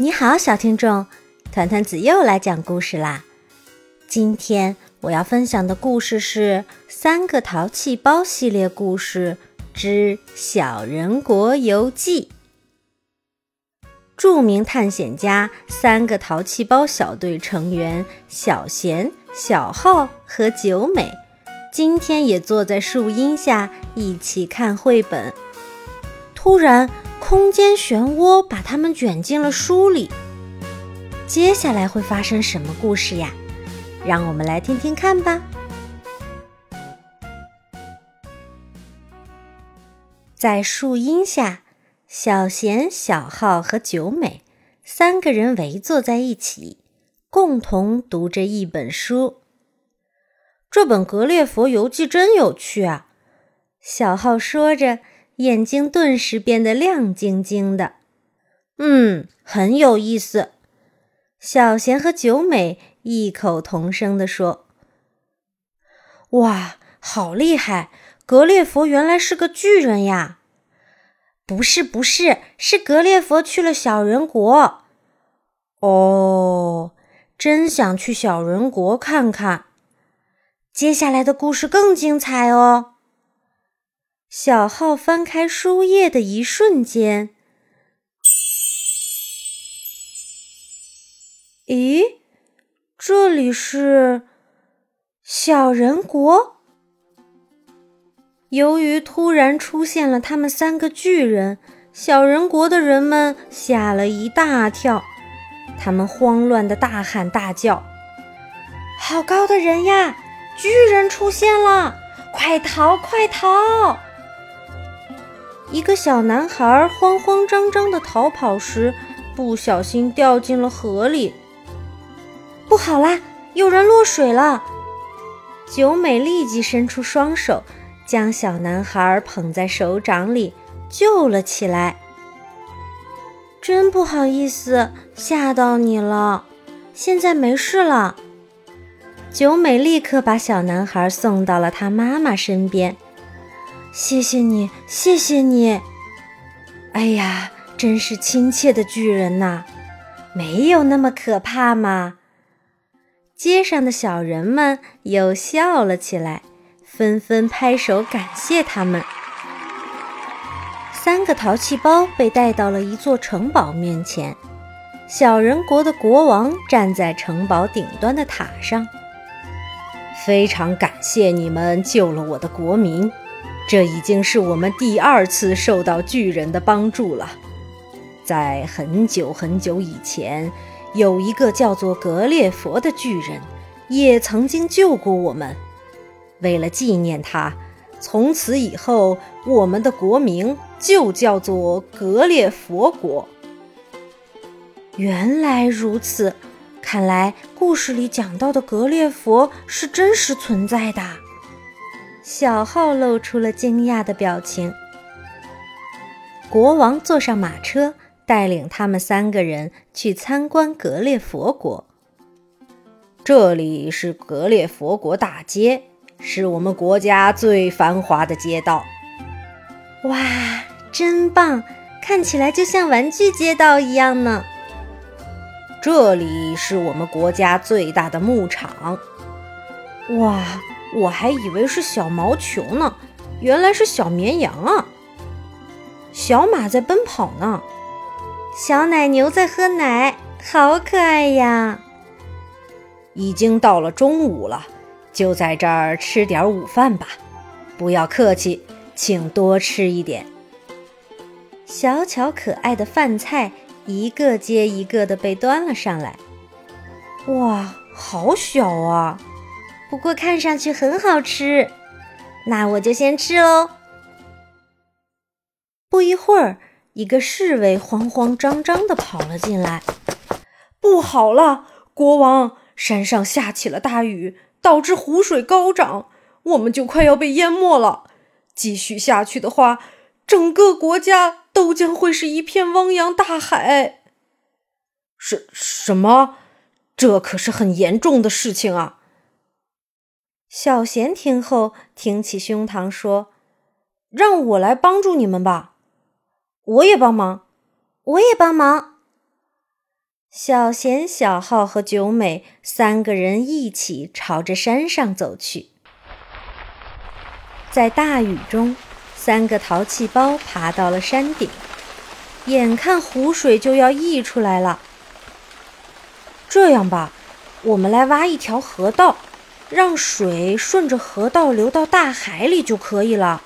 你好，小听众，团团子又来讲故事啦。今天我要分享的故事是《三个淘气包》系列故事之《小人国游记》。著名探险家三个淘气包小队成员小贤、小浩和九美，今天也坐在树荫下一起看绘本。突然。空间漩涡把他们卷进了书里。接下来会发生什么故事呀？让我们来听听看吧。在树荫下，小贤、小浩和九美三个人围坐在一起，共同读着一本书。这本《格列佛游记》真有趣啊！小浩说着。眼睛顿时变得亮晶晶的，嗯，很有意思。小贤和九美异口同声地说：“哇，好厉害！格列佛原来是个巨人呀！”“不是，不是，是格列佛去了小人国。”“哦，真想去小人国看看。”接下来的故事更精彩哦。小号翻开书页的一瞬间，咦，这里是小人国。由于突然出现了他们三个巨人，小人国的人们吓了一大跳，他们慌乱的大喊大叫：“好高的人呀！巨人出现了！快逃，快逃！”一个小男孩慌慌张张地逃跑时，不小心掉进了河里。不好啦，有人落水了！九美立即伸出双手，将小男孩捧在手掌里，救了起来。真不好意思，吓到你了。现在没事了。九美立刻把小男孩送到了他妈妈身边。谢谢你，谢谢你。哎呀，真是亲切的巨人呐，没有那么可怕嘛？街上的小人们又笑了起来，纷纷拍手感谢他们。三个淘气包被带到了一座城堡面前，小人国的国王站在城堡顶端的塔上。非常感谢你们救了我的国民。这已经是我们第二次受到巨人的帮助了。在很久很久以前，有一个叫做格列佛的巨人，也曾经救过我们。为了纪念他，从此以后，我们的国名就叫做格列佛国。原来如此，看来故事里讲到的格列佛是真实存在的。小号露出了惊讶的表情。国王坐上马车，带领他们三个人去参观格列佛国。这里是格列佛国大街，是我们国家最繁华的街道。哇，真棒！看起来就像玩具街道一样呢。这里是我们国家最大的牧场。哇！我还以为是小毛球呢，原来是小绵羊啊！小马在奔跑呢，小奶牛在喝奶，好可爱呀！已经到了中午了，就在这儿吃点午饭吧。不要客气，请多吃一点。小巧可爱的饭菜一个接一个的被端了上来，哇，好小啊！不过看上去很好吃，那我就先吃喽。不一会儿，一个侍卫慌慌张张地跑了进来。不好了，国王，山上下起了大雨，导致湖水高涨，我们就快要被淹没了。继续下去的话，整个国家都将会是一片汪洋大海。什什么？这可是很严重的事情啊！小贤听后，挺起胸膛说：“让我来帮助你们吧，我也帮忙，我也帮忙。”小贤、小浩和九美三个人一起朝着山上走去。在大雨中，三个淘气包爬到了山顶，眼看湖水就要溢出来了。这样吧，我们来挖一条河道，让水顺着河道流到大海里就可以了。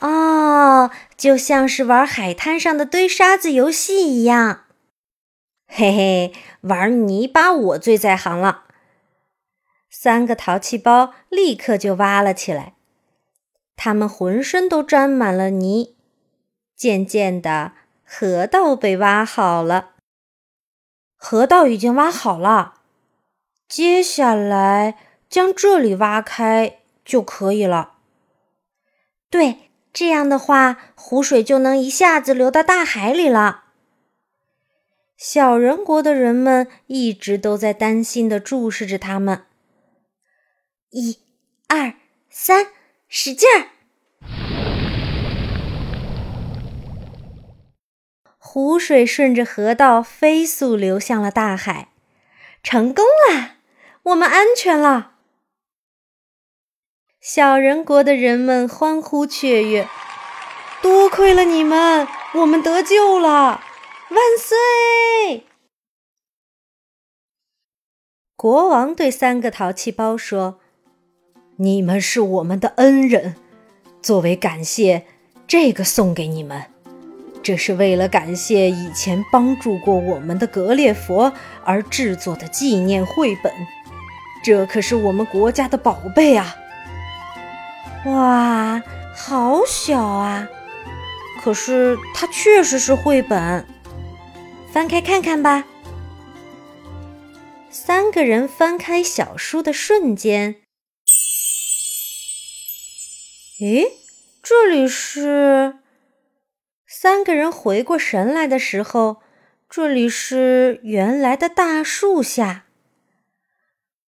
哦，就像是玩海滩上的堆沙子游戏一样。嘿嘿，玩泥巴我最在行了。三个淘气包立刻就挖了起来。他们浑身都沾满了泥，渐渐的，河道被挖好了。河道已经挖好了，接下来将这里挖开就可以了。对，这样的话，湖水就能一下子流到大海里了。小人国的人们一直都在担心的注视着他们。一、二、三。使劲儿！湖水顺着河道飞速流向了大海，成功了！我们安全了！小人国的人们欢呼雀跃，多亏了你们，我们得救了！万岁！国王对三个淘气包说。你们是我们的恩人，作为感谢，这个送给你们。这是为了感谢以前帮助过我们的格列佛而制作的纪念绘本，这可是我们国家的宝贝啊！哇，好小啊！可是它确实是绘本，翻开看看吧。三个人翻开小书的瞬间。咦，这里是三个人回过神来的时候，这里是原来的大树下。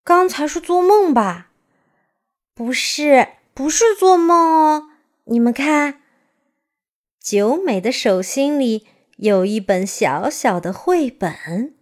刚才是做梦吧？不是，不是做梦哦。你们看，九美的手心里有一本小小的绘本。